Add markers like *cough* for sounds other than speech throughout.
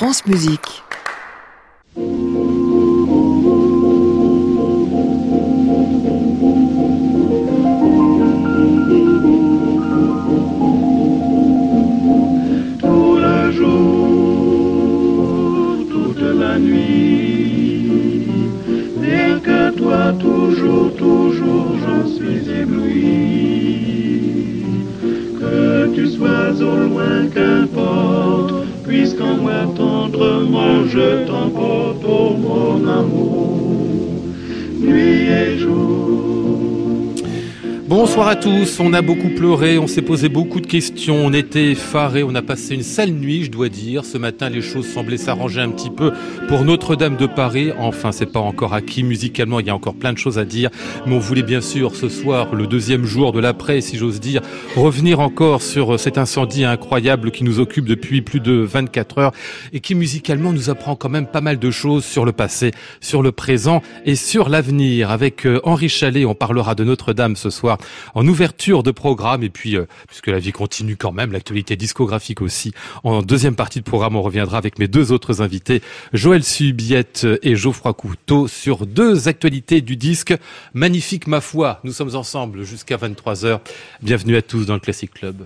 France Musique. Tout le jour, toute la nuit, rien que toi, toujours, toujours, j'en suis ébloui. Que tu sois au loin, qu'importe, moi tendrement je t'emporte, oh mon amour, nuit et jour. Bonsoir à tous, on a beaucoup pleuré, on s'est posé beaucoup de questions, on était effarés, on a passé une sale nuit, je dois dire. Ce matin, les choses semblaient s'arranger un petit peu pour Notre-Dame de Paris. Enfin, c'est pas encore acquis musicalement, il y a encore plein de choses à dire. Mais on voulait bien sûr, ce soir, le deuxième jour de l'après, si j'ose dire, revenir encore sur cet incendie incroyable qui nous occupe depuis plus de 24 heures et qui musicalement nous apprend quand même pas mal de choses sur le passé, sur le présent et sur l'avenir. Avec euh, Henri Chalet, on parlera de Notre-Dame ce soir en ouverture de programme et puis euh, puisque la vie continue quand même, l'actualité discographique aussi. En deuxième partie de programme, on reviendra avec mes deux autres invités, Joël Subiette et Geoffroy Couteau sur deux actualités du disque. Magnifique ma foi, nous sommes ensemble jusqu'à 23h. Bienvenue à tous dans le Classic Club.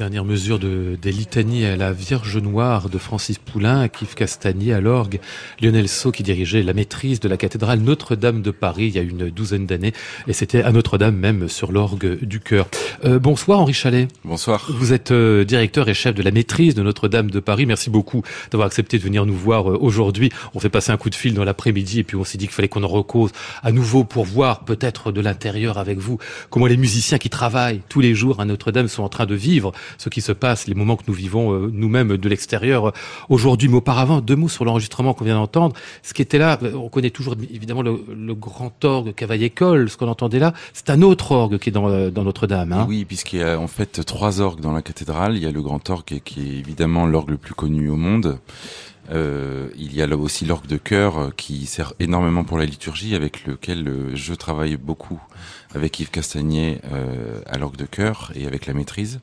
Les dernières mesures de, des litanies à la Vierge Noire de Francis Poulain, Kif Castagnier à l'orgue, Lionel Sceau qui dirigeait la maîtrise de la cathédrale Notre-Dame de Paris il y a une douzaine d'années, et c'était à Notre-Dame même sur l'orgue du chœur. Euh, bonsoir Henri Chalet. Bonsoir. Vous êtes euh, directeur et chef de la maîtrise de Notre-Dame de Paris. Merci beaucoup d'avoir accepté de venir nous voir euh, aujourd'hui. On fait passer un coup de fil dans l'après-midi et puis on s'est dit qu'il fallait qu'on en recose à nouveau pour voir peut-être de l'intérieur avec vous comment les musiciens qui travaillent tous les jours à Notre-Dame sont en train de vivre ce qui se passe, les moments que nous vivons euh, nous-mêmes de l'extérieur euh, aujourd'hui. Mais auparavant, deux mots sur l'enregistrement qu'on vient d'entendre. Ce qui était là, euh, on connaît toujours évidemment le, le grand orgue Cavaillé-Coll, ce qu'on entendait là. C'est un autre orgue qui est dans, dans Notre-Dame. Hein. Oui, puisqu'il y a en fait trois orgues dans la cathédrale. Il y a le grand orgue qui est évidemment l'orgue le plus connu au monde. Euh, il y a aussi l'orgue de chœur qui sert énormément pour la liturgie, avec lequel je travaille beaucoup avec Yves Castagnier euh, à l'orgue de chœur et avec la maîtrise.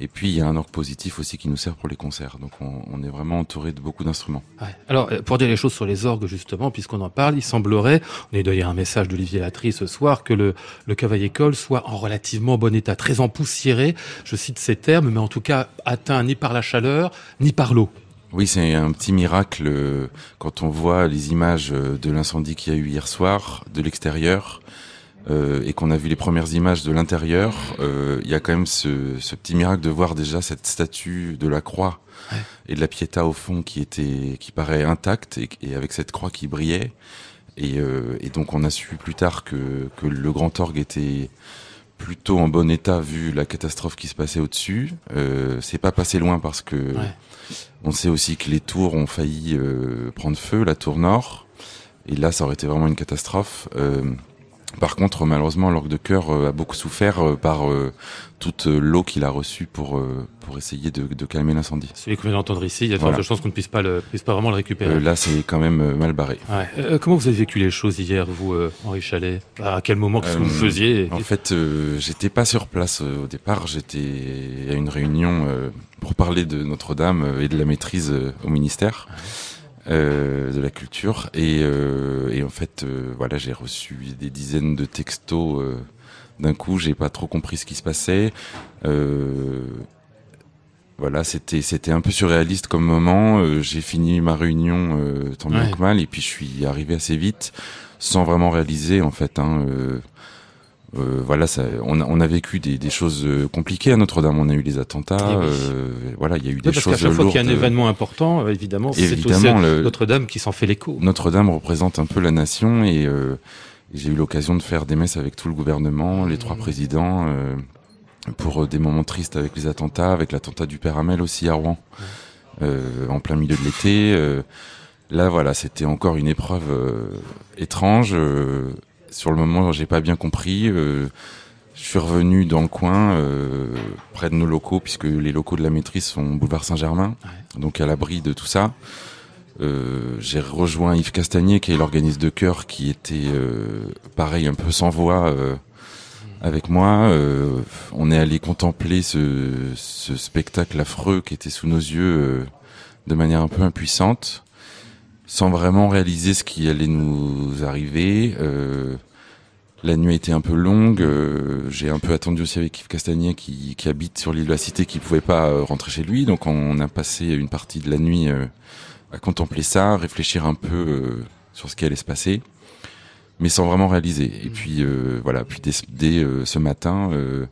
Et puis il y a un orgue positif aussi qui nous sert pour les concerts. Donc on, on est vraiment entouré de beaucoup d'instruments. Ouais. Alors pour dire les choses sur les orgues justement, puisqu'on en parle, il semblerait, on est d'ailleurs un message d'Olivier Latry ce soir, que le, le Cavaillé-Coll soit en relativement bon état, très empoussiéré, je cite ces termes, mais en tout cas atteint ni par la chaleur, ni par l'eau. Oui, c'est un petit miracle quand on voit les images de l'incendie qu'il y a eu hier soir de l'extérieur euh, et qu'on a vu les premières images de l'intérieur. Euh, il y a quand même ce, ce, petit miracle de voir déjà cette statue de la croix ouais. et de la Pietà au fond qui était, qui paraît intacte et, et avec cette croix qui brillait. Et, euh, et, donc on a su plus tard que, que le grand orgue était plutôt en bon état vu la catastrophe qui se passait au-dessus. Euh, c'est pas passé loin parce que ouais. on sait aussi que les tours ont failli euh, prendre feu, la tour nord. Et là, ça aurait été vraiment une catastrophe. Euh, par contre, malheureusement, l'orgue de cœur a beaucoup souffert par euh, toute l'eau qu'il a reçue pour euh, pour essayer de, de calmer l'incendie. Celui qu'on vient d'entendre ici, il y a voilà. de chances qu'on ne puisse pas le, puisse pas vraiment le récupérer. Euh, là, c'est quand même mal barré. Ouais. comment vous avez vécu les choses hier, vous, Henri Chalet À quel moment Qu'est-ce que vous faisiez? En fait, j'étais pas sur place au départ. J'étais à une réunion pour parler de Notre-Dame et de la maîtrise au ministère. Ouais. Euh, de la culture. Et, euh, et en fait euh, voilà j'ai reçu des dizaines de textos euh, d'un coup j'ai pas trop compris ce qui se passait. Euh, voilà c'était c'était un peu surréaliste comme moment. J'ai fini ma réunion tant bien ouais. que mal. Et puis je suis arrivé assez vite sans vraiment réaliser en fait hein, euh, voilà, ça, on, a, on, a, vécu des, des, choses euh, compliquées à Notre-Dame. On a eu les attentats. Oui. Euh, voilà, il y a eu des parce choses. Parce qu'à chaque fois qu'il y a un événement important, évidemment, c'est Notre-Dame qui s'en fait l'écho. Notre-Dame représente un peu la nation et j'ai eu l'occasion de faire des messes avec tout le gouvernement, les trois mmh. présidents, pour des moments tristes avec les attentats, avec l'attentat du Père Hamel aussi à Rouen, mmh. en plein milieu de l'été. là, voilà, c'était encore une épreuve étrange sur le moment, j'ai pas bien compris. Euh, je suis revenu dans le coin, euh, près de nos locaux, puisque les locaux de la maîtrise sont boulevard Saint-Germain, ouais. donc à l'abri de tout ça. Euh, j'ai rejoint Yves Castagnier, qui est l'organiste de chœur, qui était euh, pareil, un peu sans voix euh, avec moi. Euh, on est allé contempler ce, ce, spectacle affreux qui était sous nos yeux de manière un peu impuissante sans vraiment réaliser ce qui allait nous arriver. Euh, la nuit a été un peu longue. Euh, J'ai un peu attendu aussi avec Yves Castagnier qui, qui habite sur l'île de la Cité, qui pouvait pas euh, rentrer chez lui. Donc on a passé une partie de la nuit euh, à contempler ça, réfléchir un peu euh, sur ce qui allait se passer, mais sans vraiment réaliser. Et puis voilà. Puis dès, dès ce matin, le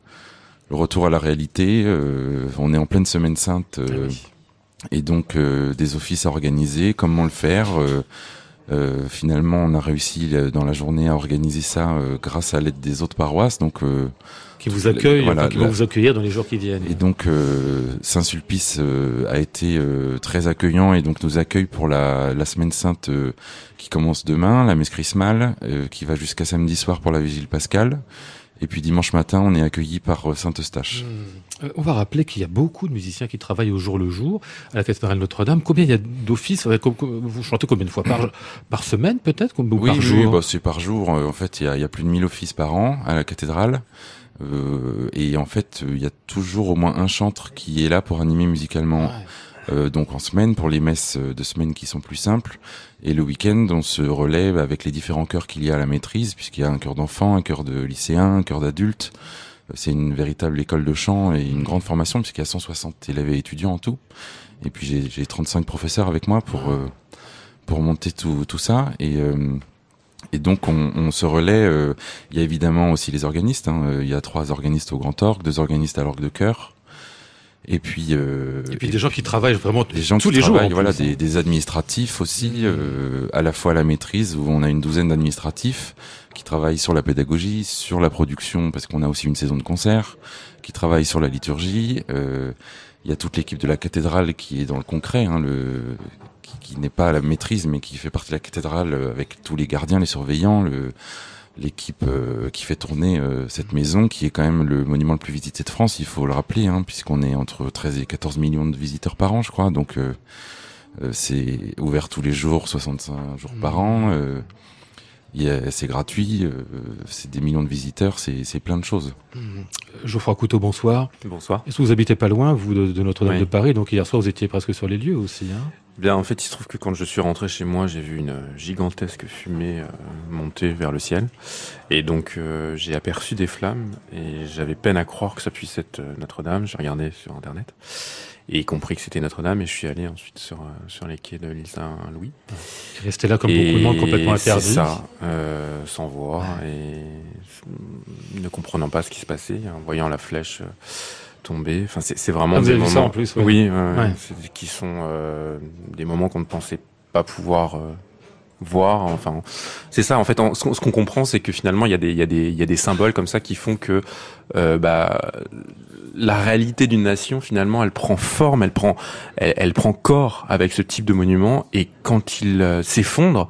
retour à la réalité. on est en pleine semaine sainte. Ah oui et donc euh, des offices à organiser, comment le faire. Euh, euh, finalement, on a réussi dans la journée à organiser ça grâce à l'aide des autres paroisses. Donc qui vous accueillent, voilà, qui vont vous accueillir dans les jours qui viennent. Et donc Saint-Sulpice a été très accueillant et donc nous accueille pour la, la semaine sainte qui commence demain, la messe chrismale, qui va jusqu'à samedi soir pour la vigile pascale. Et puis dimanche matin, on est accueilli par euh, Saint-Eustache. Mmh. On va rappeler qu'il y a beaucoup de musiciens qui travaillent au jour le jour à la cathédrale Notre-Dame. Combien il y a d'offices Vous chantez combien de fois par, *coughs* par semaine peut-être ou oui, par jour Oui, bah, c'est par jour. En fait, il y, a, il y, a, plus de 1000 offices par an à la cathédrale. Euh, et en fait, il y a toujours au moins un chantre qui est là pour animer musicalement. Ouais. Euh, donc en semaine pour les messes de semaine qui sont plus simples et le week-end on se relève avec les différents chœurs qu'il y a à la maîtrise puisqu'il y a un chœur d'enfant, un chœur de lycéen, un chœur d'adulte c'est une véritable école de chant et une grande formation puisqu'il y a 160 élèves et étudiants en tout. Et puis j'ai 35 professeurs avec moi pour pour monter tout, tout ça et et donc on, on se relaie. il y a évidemment aussi les organistes. Hein, il y a trois organistes au Grand Orgue, deux organistes à l'orgue de chœur, et puis, euh, et puis des gens qui travaillent vraiment des gens tous les jours. Voilà, des, des, administratifs aussi, euh, à la fois à la maîtrise où on a une douzaine d'administratifs qui travaillent sur la pédagogie, sur la production parce qu'on a aussi une saison de concert, qui travaillent sur la liturgie. Euh, il y a toute l'équipe de la cathédrale qui est dans le concret, hein, le, qui, qui n'est pas à la maîtrise mais qui fait partie de la cathédrale avec tous les gardiens, les surveillants, le l'équipe euh, qui fait tourner euh, cette maison, qui est quand même le monument le plus visité de France, il faut le rappeler, hein, puisqu'on est entre 13 et 14 millions de visiteurs par an, je crois. Donc euh, c'est ouvert tous les jours, 65 jours par an. c'est gratuit, c'est des millions de visiteurs, c'est plein de choses. Mmh. Geoffroy Couteau, bonsoir. Bonsoir. Est-ce que vous habitez pas loin, vous, de, Notre-Dame de Paris? Donc hier soir, vous étiez presque sur les lieux aussi. Hein Bien, en fait, il se trouve que quand je suis rentré chez moi, j'ai vu une gigantesque fumée euh, monter vers le ciel. Et donc, euh, j'ai aperçu des flammes et j'avais peine à croire que ça puisse être euh, Notre-Dame. J'ai regardé sur Internet et compris que c'était Notre-Dame et je suis allé ensuite sur, sur les quais de l'île Saint-Louis. Resté là comme beaucoup de monde complètement interdit. ça, sans voir et ne comprenant pas ce qui se passait, en voyant la flèche tomber. Enfin, c'est vraiment ah, des moments. en plus, Oui, qui sont euh, des moments qu'on ne pensait pas pouvoir euh, voir. Enfin, c'est ça. En fait, ce qu'on comprend, c'est que finalement, il y a des, il y a des, il y a des symboles comme ça qui font que, euh, bah, la réalité d'une nation, finalement, elle prend forme, elle prend, elle, elle, prend corps avec ce type de monument. Et quand il s'effondre,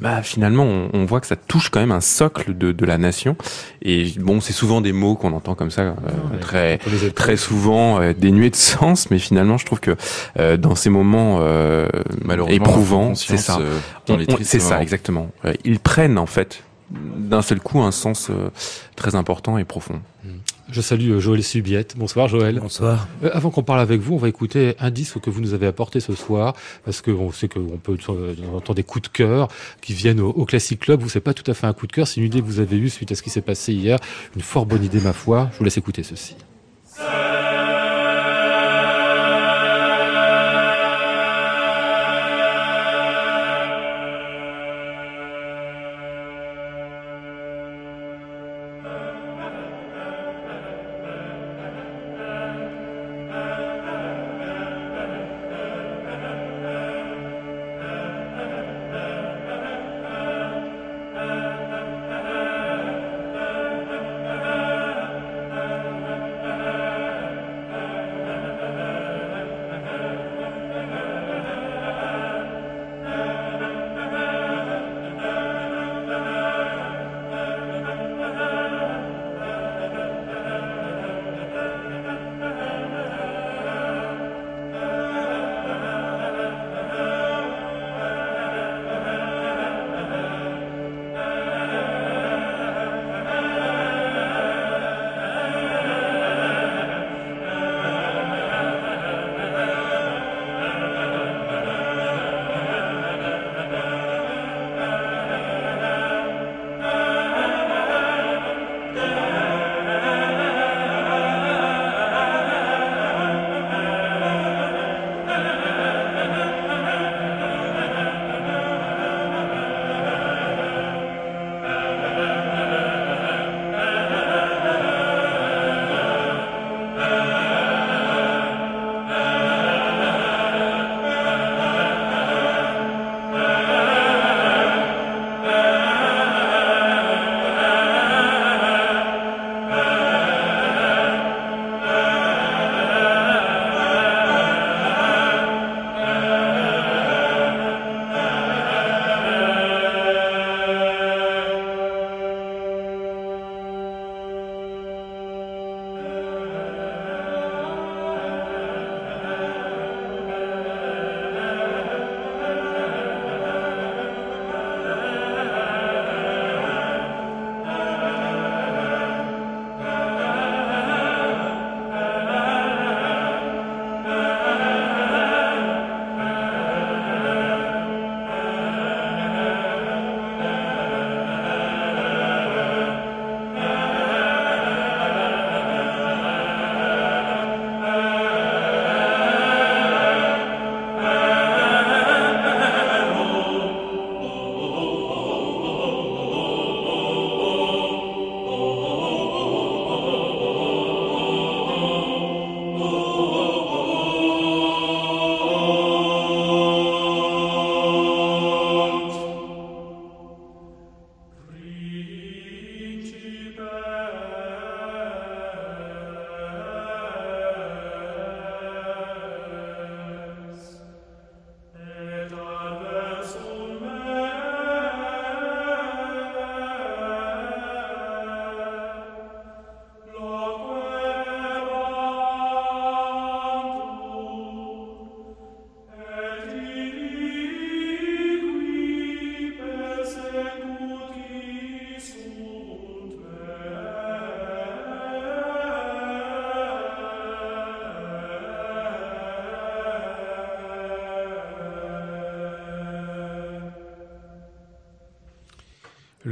bah, finalement, on, on, voit que ça touche quand même un socle de, de la nation. Et bon, c'est souvent des mots qu'on entend comme ça, euh, très très souvent euh, dénués de sens, mais finalement, je trouve que euh, dans ces moments euh, éprouvants, c'est ça, c'est ça exactement. ils prennent en fait d'un seul coup un sens très important et profond. Mm. Je salue euh, Joël Subiette. Bonsoir Joël. Bonsoir. Euh, avant qu'on parle avec vous, on va écouter un disque que vous nous avez apporté ce soir, parce qu'on sait qu'on peut euh, entendre des coups de cœur qui viennent au, Classic Club. Vous, c'est pas tout à fait un coup de cœur, c'est une idée que vous avez eue suite à ce qui s'est passé hier. Une fort bonne idée, ma foi. Je vous laisse écouter ceci.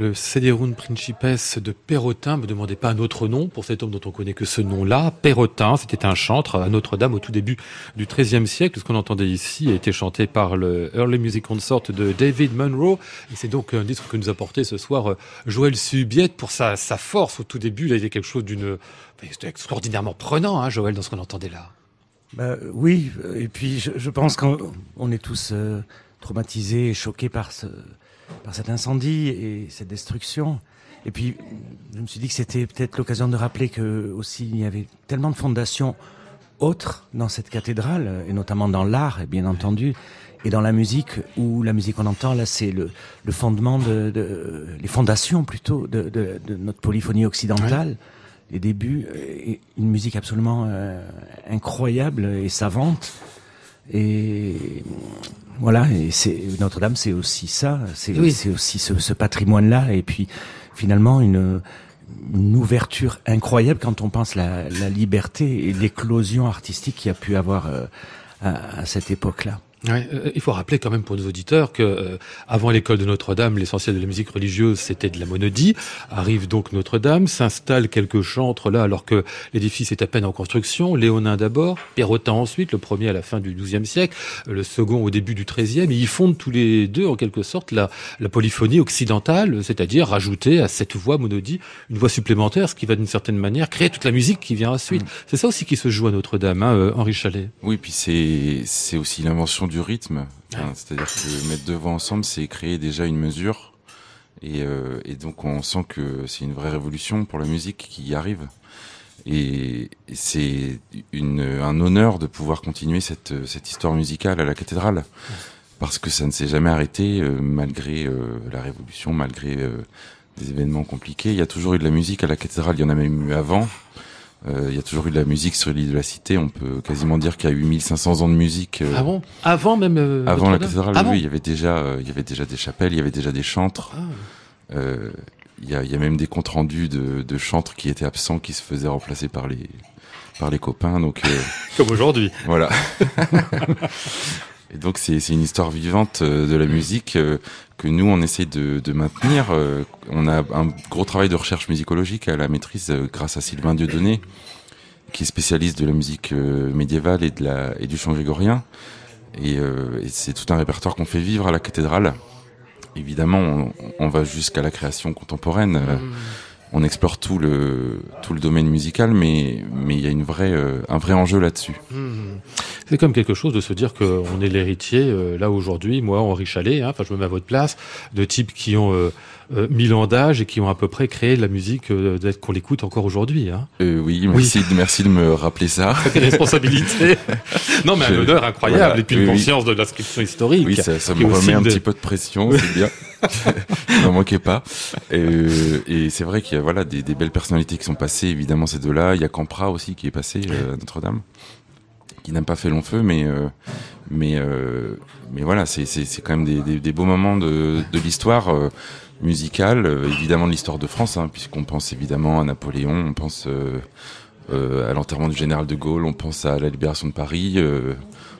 Le Principes de Perrotin. Ne me demandez pas un autre nom pour cet homme dont on connaît que ce nom-là. Perrotin, c'était un chantre à Notre-Dame au tout début du XIIIe siècle. Ce qu'on entendait ici a été chanté par le Early Music Consort de David Munro. C'est donc un disque que nous apportait ce soir euh, Joël Subiette pour sa, force au tout début. Il y avait quelque chose d'une, extraordinairement prenant, hein, Joël, dans ce qu'on entendait là. Bah, oui, et puis je, je pense qu'on est tous euh, traumatisés et choqués par ce, par cet incendie et cette destruction. Et puis, je me suis dit que c'était peut-être l'occasion de rappeler que aussi il y avait tellement de fondations autres dans cette cathédrale, et notamment dans l'art, bien entendu, et dans la musique, où la musique qu'on entend là, c'est le, le, fondement de, de, les fondations plutôt de, de, de notre polyphonie occidentale. Les débuts, et une musique absolument euh, incroyable et savante. Et voilà, et c'est Notre-Dame, c'est aussi ça, c'est aussi ce, ce patrimoine-là, et puis finalement une, une, ouverture incroyable quand on pense la, la liberté et l'éclosion artistique qu'il y a pu avoir euh, à, à cette époque-là. Ouais, euh, il faut rappeler quand même pour nos auditeurs que euh, avant l'école de Notre-Dame, l'essentiel de la musique religieuse c'était de la monodie. Arrive donc Notre-Dame, s'installe quelques chantres là alors que l'édifice est à peine en construction. Léonin d'abord, Perrotin ensuite, le premier à la fin du XIIe siècle, le second au début du XIIIe. Et ils fondent tous les deux en quelque sorte la, la polyphonie occidentale, c'est-à-dire rajouter à cette voix monodie une voix supplémentaire, ce qui va d'une certaine manière créer toute la musique qui vient ensuite. Mm. C'est ça aussi qui se joue à Notre-Dame, hein, euh, Henri Chalet. Oui, puis c'est c'est aussi l'invention du rythme. C'est-à-dire que mettre deux voix ensemble, c'est créer déjà une mesure. Et, euh, et donc on sent que c'est une vraie révolution pour la musique qui y arrive. Et, c'est un honneur de pouvoir continuer cette, cette histoire musicale à la cathédrale. Parce que ça ne s'est jamais arrêté euh, malgré euh, la révolution, malgré des événements compliqués. Il y a toujours eu de la musique à la cathédrale, il y en a même eu avant. Euh, il y a toujours eu de la musique sur l'île de la Cité. On peut quasiment dire qu'il y a eu 1500 ans de musique. Euh, ah bon? Avant même euh, Avant la cathédrale, ah oui, il y avait déjà, il y avait déjà des chapelles, il y avait déjà des chantres. Ah. Il y, a, y, a, même des comptes rendus de, de, chantres qui étaient absents, qui se faisaient remplacer par les par les copains. Donc *laughs* comme aujourd'hui. Voilà. *laughs* Et donc c'est une histoire vivante de la musique que nous on essaie de, de maintenir. On a un gros travail de recherche musicologique à la maîtrise grâce à Sylvain Dieudonné, qui est spécialiste de la musique médiévale et de la et du chant grégorien. Et, et c'est tout un répertoire qu'on fait vivre à la cathédrale. Évidemment, on, on va jusqu'à la création contemporaine. Mmh on explore tout le tout le domaine musical, mais mais il y a une vraie euh, un vrai enjeu là-dessus. Mmh. C'est comme quelque chose de se dire qu'on est l'héritier euh, là aujourd'hui, moi Henri Chalet, hein, enfin je me mets à votre place, de types qui ont euh, mille ans d'âge et qui ont à peu près créé la musique qu'on l'écoute encore aujourd'hui. Hein. oui, merci, oui. merci de me rappeler ça. *laughs* C'est responsabilité. non, mais un honneur incroyable voilà, et puis une conscience de l'inscription historique. Oui, ça, ça me remet un de... petit peu de pression, c'est bien. *laughs* *laughs* N'en manquez pas. Et, et c'est vrai qu'il y a voilà des, des, belles personnalités qui sont passées. Évidemment, ces deux-là. Il y a Campra aussi qui est passé euh, à Notre-Dame, qui n'a pas fait long feu, mais euh, mais euh, mais voilà, c'est c'est quand même des, des, des, beaux moments de, de l'histoire euh, musicale, euh, évidemment de l'histoire de France, hein, puisqu'on pense évidemment à Napoléon, on pense à l'enterrement du général de Gaulle, on pense à la libération de Paris,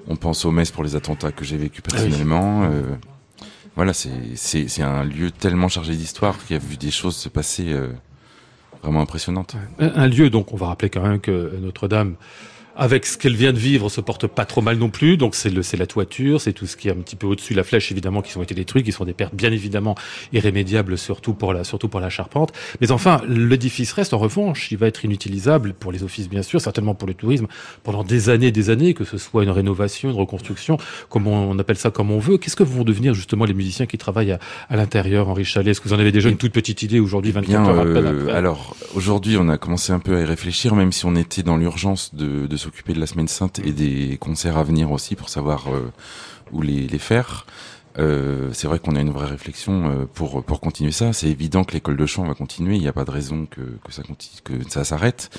on pense aux messes pour les attentats que j'ai vécu personnellement. Ah oui voilà, c'est un lieu tellement chargé d'histoire qui a vu des choses se passer euh, vraiment impressionnantes. Un, un, lieu, donc, on va rappeler quand même que Notre-Dame avec ce qu'elle vient de vivre, se porte pas trop mal non plus. Donc c'est le, c'est la toiture, c'est tout ce qui est un petit peu au-dessus, la flèche évidemment, qui ont été détruits, qui sont des pertes bien évidemment irrémédiables, surtout pour la, surtout pour la charpente. Mais enfin, l'édifice reste en revanche, il va être inutilisable pour les offices bien sûr, certainement pour le tourisme pendant des années, des années, que ce soit une rénovation, une reconstruction, comme on, appelle ça comme on veut. Qu'est-ce que vont devenir justement les musiciens qui travaillent à, à l'intérieur, Henri Chalet Est-ce que vous en avez déjà une toute petite idée aujourd'hui, 24 bien, heures après, euh, Alors aujourd'hui, on a commencé un peu à y réfléchir, même si on était dans l'urgence de, de s'occuper de la semaine sainte et des concerts à venir aussi pour savoir euh, où les, les faire. Euh, c'est vrai qu'on a une vraie réflexion euh, pour pour continuer ça. C'est évident que l'école de chant va continuer. Il n'y a pas de raison que que ça continue, que ça s'arrête.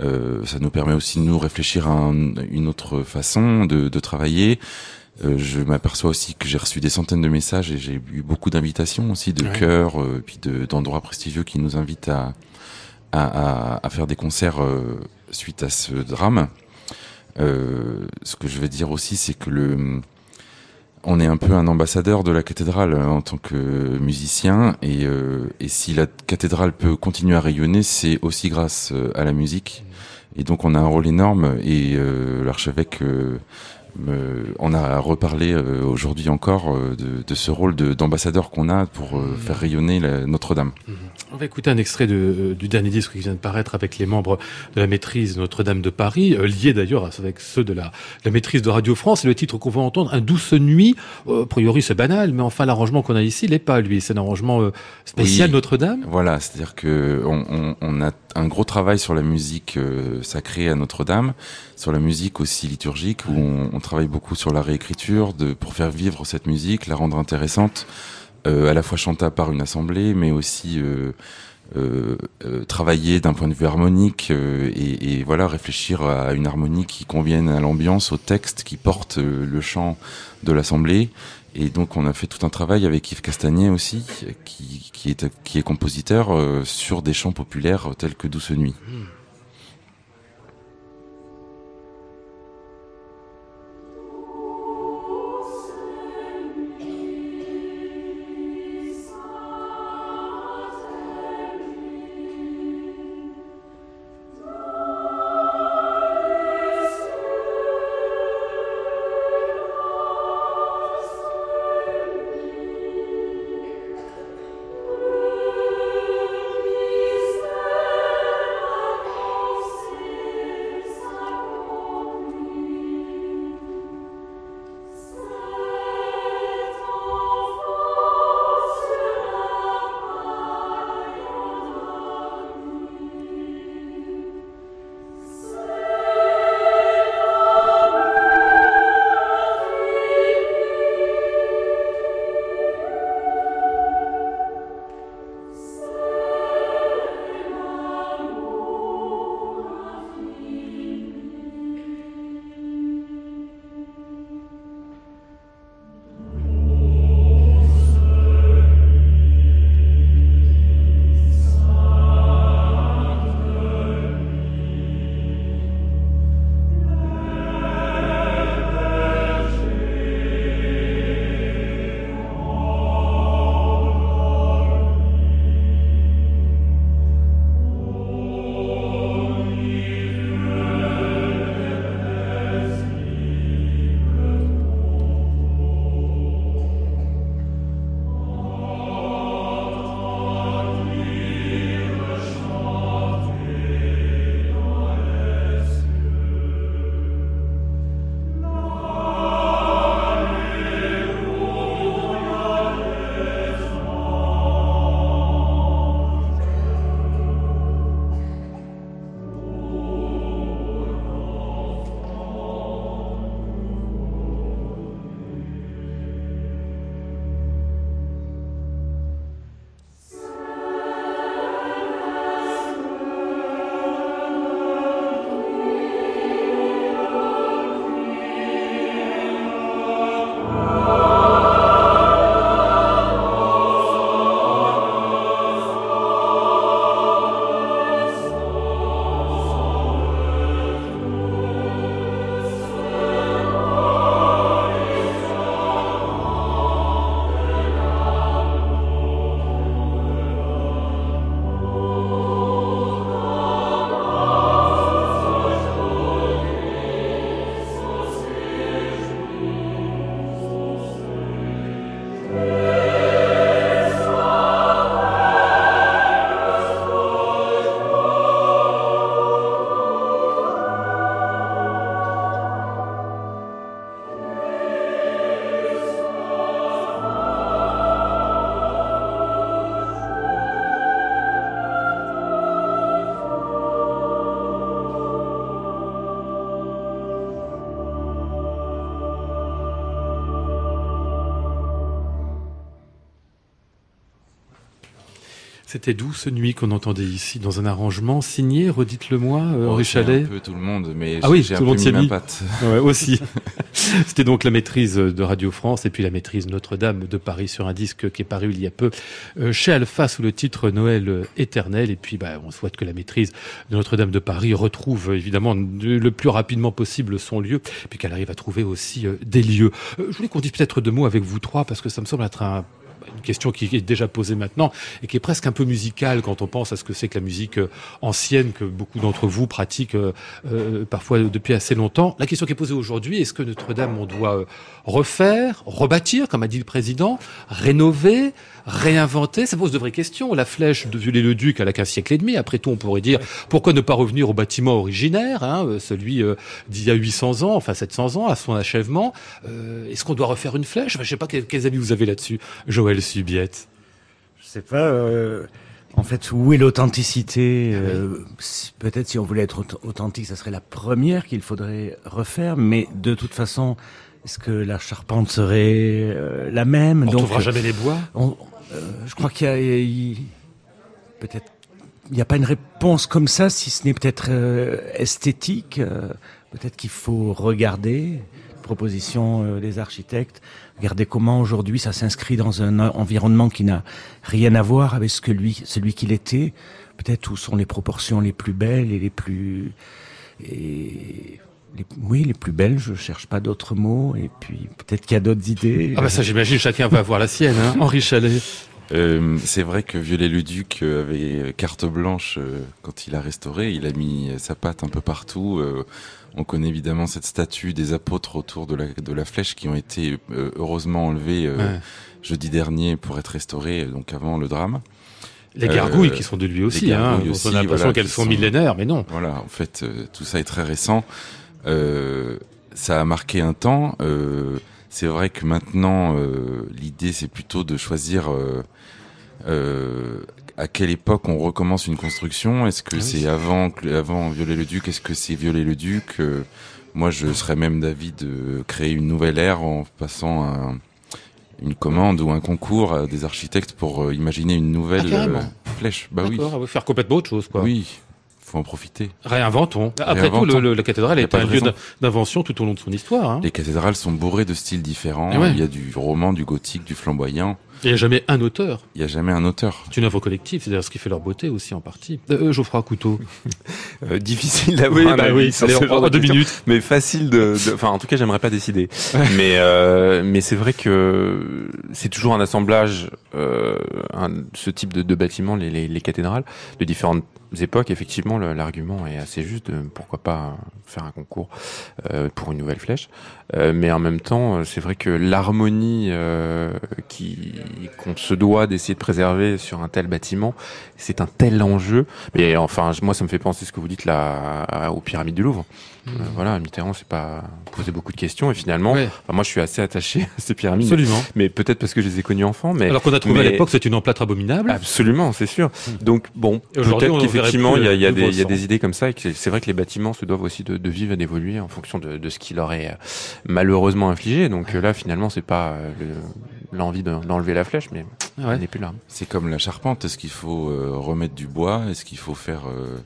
Euh, ça nous permet aussi de nous réfléchir à un, une autre façon de, de travailler. Euh, je m'aperçois aussi que j'ai reçu des centaines de messages et j'ai eu beaucoup d'invitations aussi de ouais. chœurs, euh, puis d'endroits prestigieux qui nous invitent à à, à, à faire des concerts suite à ce drame. Euh, ce que je vais dire aussi, c'est que le on est un peu un ambassadeur de la cathédrale euh, en tant que musicien et, euh, et si la cathédrale peut continuer à rayonner, c'est aussi grâce euh, à la musique. Et donc on a un rôle énorme et l'archevêque on a reparlé aujourd'hui encore de, de, ce rôle d'ambassadeur qu'on a pour faire rayonner Notre-Dame. Mhm. On va écouter un extrait de, euh, du dernier disque qui vient de paraître avec les membres de la maîtrise Notre-Dame de Paris, euh, lié d'ailleurs avec ceux de la, la, maîtrise de Radio France. Et le titre qu'on va entendre, Un douce nuit. Euh, a priori, c'est banal, mais enfin, l'arrangement qu'on a ici, il n'est pas, lui. C'est un arrangement euh, spécial Notre-Dame. Voilà, c'est-à-dire que on, on, on, a un gros travail sur la musique sacrée à Notre-Dame, sur la musique aussi liturgique, où on, on, travaille beaucoup sur la réécriture pour faire vivre cette musique, la rendre intéressante. Euh, à la fois chantable par une assemblée, mais aussi euh, euh, travailler d'un point de vue harmonique et, voilà réfléchir à une harmonie qui convienne à l'ambiance, au texte, qui porte le chant de l'assemblée. Et donc on a fait tout un travail avec Yves Castagnet aussi, qui, est, compositeur sur des chants populaires tels que Douce Nuit. Hmm. C'était Douce Nuit qu'on entendait ici dans un arrangement signé, redites-le-moi, euh, Oh, Henri Chalet. Un peu tout le monde, mais Ah oui, j'ai tout un le monde peu mis ma patte. Ouais, aussi. *laughs* C'était donc la maîtrise de Radio France et puis la maîtrise Notre-Dame de Paris sur un disque qui est paru il y a peu euh, chez Alpha sous le titre Noël éternel. Et puis, bah, on souhaite que la maîtrise de Notre-Dame de Paris retrouve évidemment de- le plus rapidement possible son lieu, puis qu'elle arrive à trouver aussi euh, des lieux. Je voulais qu'on dise peut-être deux mots avec vous trois parce que ça me semble être un question qui est déjà posée maintenant et qui est presque un peu musicale quand on pense à ce que c'est que la musique euh, ancienne que beaucoup d'entre vous pratiquent euh, euh, parfois depuis assez longtemps. La question qui est posée aujourd'hui, est-ce que Notre-Dame, on doit euh, refaire, rebâtir, comme a dit le président, rénover, réinventer? Ça pose de vraies questions. La flèche de Viollet-le-Duc, elle a qu'un siècle et demi. Après tout, on pourrait dire, pourquoi ne pas revenir au bâtiment originaire, hein, celui d'il y a 800 ans, enfin 700 ans, à son achèvement? Euh, Est-ce qu'on doit refaire une flèche? Enfin, Je sais pas quels avis vous avez là-dessus, Joël Subiette. Je sais pas. euh, en fait, où est l'authenticité euh, si- Peut-être si on voulait être auth- authentique, ça serait la première qu'il faudrait refaire. Mais de toute façon, est-ce que la charpente serait euh, la même? On ne trouvera jamais les bois? on- je crois qu'il y a, peut-être il n'y a pas une réponse comme ça, si ce n'est peut-être euh, esthétique. euh, peut-être qu'il faut regarder proposition euh, des architectes, regarder comment aujourd'hui ça s'inscrit dans un en- environnement qui n'a rien à voir avec ce que lui, celui qu'il était. Peut-être où sont les proportions les plus belles et les plus et les- oui, les plus belles, je cherche pas d'autres mots, et puis peut-être qu'il y a d'autres idées. Ah bah ça j'imagine chacun va avoir la sienne. Hein. *laughs* Henri Chalet. Euh, c'est vrai que Viollet-le-Duc euh, avait carte blanche euh, quand il a restauré. Il a mis sa patte un peu partout. On connaît évidemment cette statue des apôtres autour de la, de la flèche qui ont été euh, heureusement enlevées euh, Ouais. jeudi dernier pour être restaurées, euh, donc avant le drame. Les Euh, gargouilles qui sont de lui aussi. Hein. aussi, on a l'impression voilà, qu'elles sont sont- millénaires, mais non. Voilà, en fait, euh, tout ça est très récent. Euh, ça a marqué un temps. Euh, c'est vrai que maintenant, euh, l'idée, c'est plutôt de choisir euh, euh, à quelle époque on recommence une construction? Est-ce que Ah oui. c'est avant, avant Viollet-le-Duc Est-ce que c'est Viollet-le-Duc Euh, Moi, je serais même d'avis de créer une nouvelle ère en passant un- une commande ou un concours à des architectes pour euh, imaginer une nouvelle Ah, euh, flèche. Bah oui, faire complètement autre chose. Quoi. oui, faut en profiter. Réinventons. Après Réinventons. tout, le- le- la cathédrale a est pas un lieu d'invention tout au long de son histoire. Hein. Les cathédrales sont bourrées de styles différents. Eh ouais. Il y a du roman, du gothique, du flamboyant. Il n'y a jamais un auteur. Il n'y a jamais un auteur. C'est une œuvre collective, c'est d'ailleurs ce qui fait leur beauté aussi en partie. Euh, Geoffroy Couteau. *laughs* Euh, difficile d'avoir sur ce en- genre en de deux minutes. mais facile de, de- enfin en tout cas j'aimerais pas décider mais euh, mais c'est vrai que c'est toujours un assemblage euh, un- ce type de, de bâtiments les, les, les cathédrales de différentes époques effectivement l'argument est assez juste de pourquoi pas faire un concours euh, pour une nouvelle flèche. Euh, mais en même temps euh, c'est vrai que l'harmonie euh, qui qu'on se doit d'essayer de préserver sur un tel bâtiment c'est un tel enjeu. Mais enfin moi ça me fait penser ce que vous dites là à- aux pyramides du Louvre euh, voilà, Mitterrand s'est pas posé beaucoup de questions et finalement, Ouais, enfin, moi je suis assez attaché à ces pyramides, absolument. mais peut-être parce que je les ai connues enfant, mais Alors qu'on a trouvé à l'époque c'est une emplâtre abominable. absolument, c'est sûr. Donc bon, on peut-être qu'effectivement il y a, y des, il y a sang. des idées comme ça et que c'est vrai que les bâtiments se doivent aussi de, de vivre et d'évoluer en fonction de, de ce qui leur est euh, malheureusement infligé. Donc euh, là, finalement, c'est pas le- l'envie de- d'enlever la flèche, mais Ah ouais. elle n'est plus là. C'est comme la charpente. Est-ce qu'il faut euh, remettre du bois? Est-ce qu'il faut faire euh,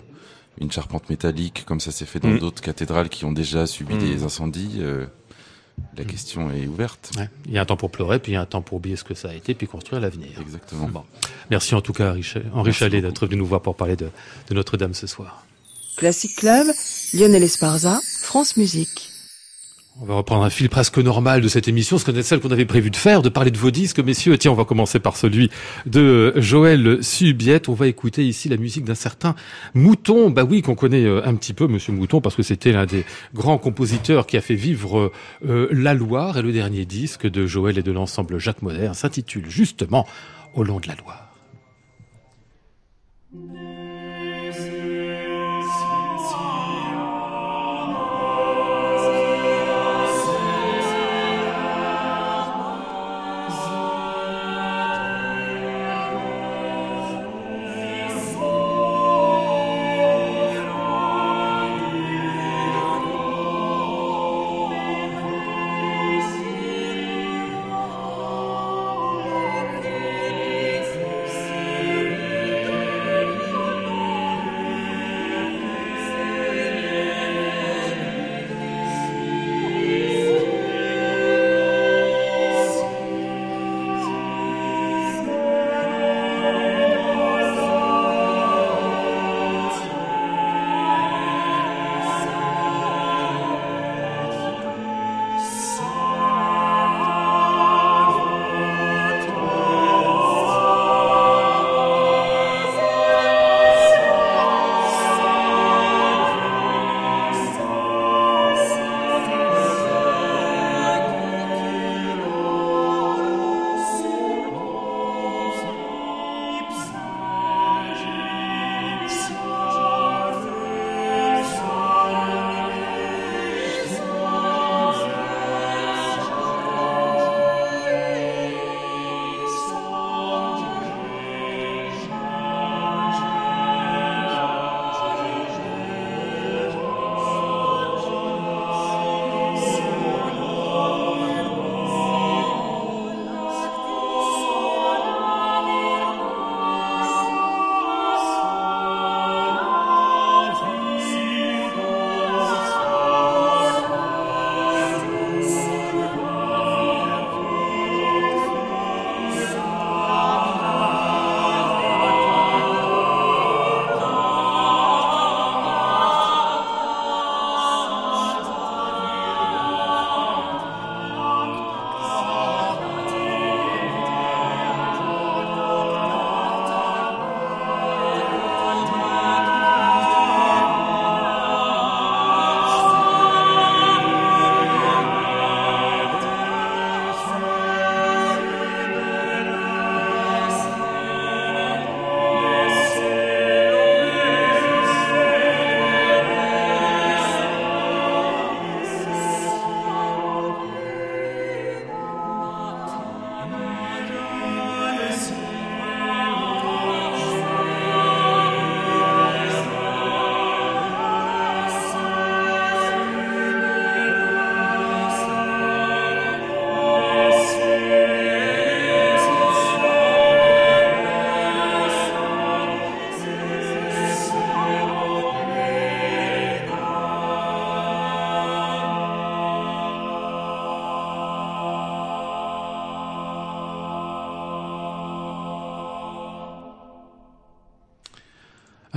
une charpente métallique comme ça s'est fait dans Mm. d'autres cathédrales qui ont déjà subi Mm. des incendies Euh, La question est ouverte. Ouais. Il y a un temps pour pleurer, puis il y a un temps pour oublier ce que ça a été, puis construire l'avenir. Exactement. Bon. Merci en tout cas, Henri Chalet, d'être venu nous voir pour parler de, de Notre-Dame ce soir. Classic Club, Lionel Esparza, France Musique. On va reprendre un fil presque normal de cette émission, celle qu'on avait prévu de faire, de parler de vos disques, messieurs. Tiens, on va commencer par celui de Joël Subiette. On va écouter ici la musique d'un certain Mouton. Bah oui, qu'on connaît euh, un petit peu, Monsieur Mouton, parce que c'était l'un des grands compositeurs qui a fait vivre euh, la Loire. Et le dernier disque de Joël et de l'ensemble Jacques Moderne s'intitule justement Au long de la Loire.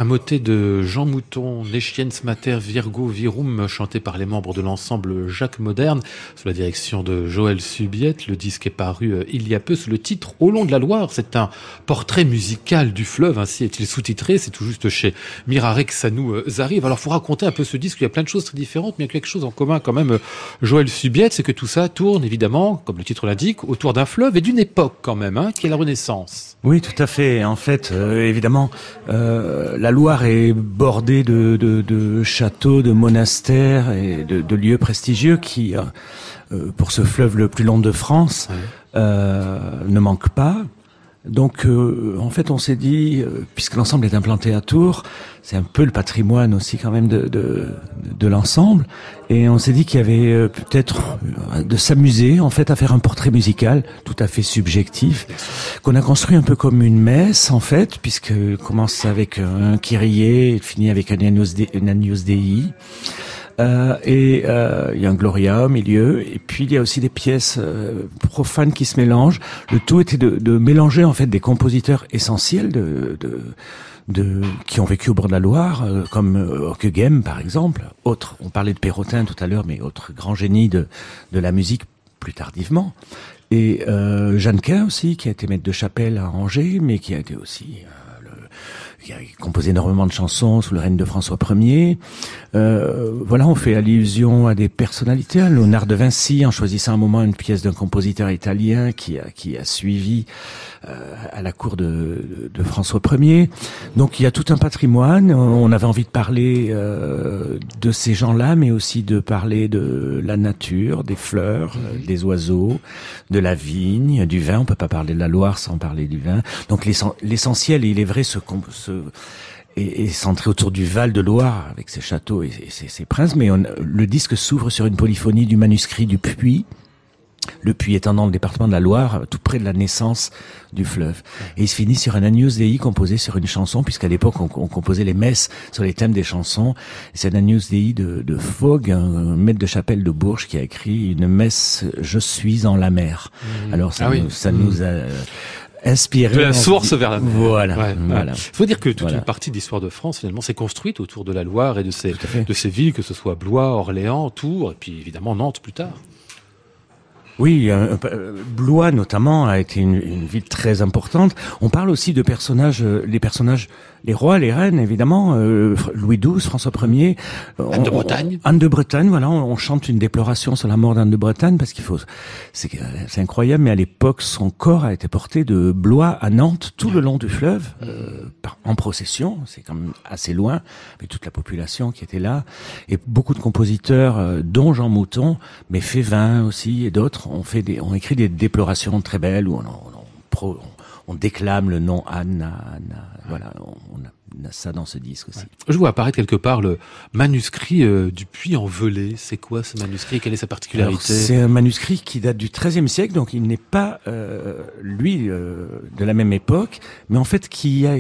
Un motet de Jean Mouton, Neschiens Mater Virgo Virum, chanté par les membres de l'ensemble Jacques Moderne, sous la direction de Joël Subiette. Le disque est paru euh, il y a peu sous le titre Au long de la Loire. C'est un portrait musical du fleuve, ainsi est-il sous-titré. C'est tout juste chez Mirare que ça nous euh, arrive. Alors, faut raconter un peu ce disque. Il y a plein de choses très différentes, mais il y a quelque chose en commun quand même, euh, Joël Subiette, c'est que tout ça tourne évidemment, comme le titre l'indique, autour d'un fleuve et d'une époque quand même, hein, qui est la Renaissance. Oui, tout à fait. En fait, évidemment, la la Loire est bordée de, de, châteaux, de monastères et de, lieux prestigieux qui, euh, euh, pour ce fleuve le plus long de France, euh, ne manquent pas. Donc, euh, en fait, on s'est dit, euh, puisque l'ensemble est implanté à Tours, c'est un peu le patrimoine aussi quand même de, de, de l'ensemble, et on s'est dit qu'il y avait euh, peut-être de s'amuser en fait à faire un portrait musical tout à fait subjectif, qu'on a construit un peu comme une messe en fait, puisque commence avec un Kyrie finit avec un Agnus Dei. Euh, et euh, il y a un Gloria au milieu, et puis il y a aussi des pièces euh, profanes qui se mélangent. Le tout était de, mélanger en fait des compositeurs essentiels de, de, de qui ont vécu au bord de la Loire, comme Ockeghem par exemple. Autre, on parlait de Perrotin tout à l'heure, mais autre grand génie de, de la musique plus tardivement. Et euh, Jeannequin aussi, qui a été maître de chapelle à Angers, mais qui a été aussi qui a composé énormément de chansons sous le règne de François Ier. Euh, voilà, on fait allusion à des personnalités. Léonard de Vinci, en choisissant un moment une pièce d'un compositeur italien qui a, qui a suivi euh, à la cour de, de, François Ier. Donc il y a tout un patrimoine. On avait envie de parler euh, de ces gens-là, mais aussi de parler de la nature, des fleurs, euh, des oiseaux, de la vigne, du vin. On peut pas parler de la Loire sans parler du vin. Donc l'essentiel, il est vrai, ce, ce est, centré autour du Val de Loire avec ses châteaux et ses, princes, mais le disque s'ouvre sur une polyphonie du manuscrit du Puy, le puits étant dans le département de la Loire, tout près de la naissance du fleuve. Et il se finit sur un Agnus Dei composé sur une chanson, puisqu'à l'époque on, composait les messes sur les thèmes des chansons. C'est un Agnus Dei de, de Fogg, un maître de chapelle de Bourges, qui a écrit une messe « Je suis en la mer mmh. Alors ça, ah nous, ça nous mmh. a inspiré. De la source vers la mer. Voilà. voilà. faut dire que toute une partie de l'histoire de France, finalement, s'est construite autour de la Loire et de ces, de villes, que ce soit Blois, Orléans, Tours, et puis évidemment Nantes plus tard. Oui, euh, Blois notamment a été une, une, ville très importante. On parle aussi de personnages, euh, les personnages les rois, les reines, évidemment, euh, Louis XII, François Ier, euh, Anne de Bretagne. Anne de Bretagne, voilà, on, chante une déploration sur la mort d'Anne de Bretagne parce qu'il faut, c'est, c'est incroyable, mais à l'époque, son corps a été porté de Blois à Nantes, tout le long du fleuve, euh, en procession, c'est quand même assez loin, mais toute la population qui était là, et beaucoup de compositeurs, dont Jean Mouton, mais Févin aussi et d'autres, ont fait des, ont écrit des déplorations très belles où on, on, on, on déclame le nom Anna, Anna voilà, on a, ça dans ce disque aussi. Je vois apparaître quelque part le manuscrit euh, du Puy en Velay. C'est quoi ce manuscrit? Quelle est sa particularité? C'est un manuscrit qui date du XIIIe siècle, donc il n'est pas euh, lui euh, de la même époque, mais en fait qui a,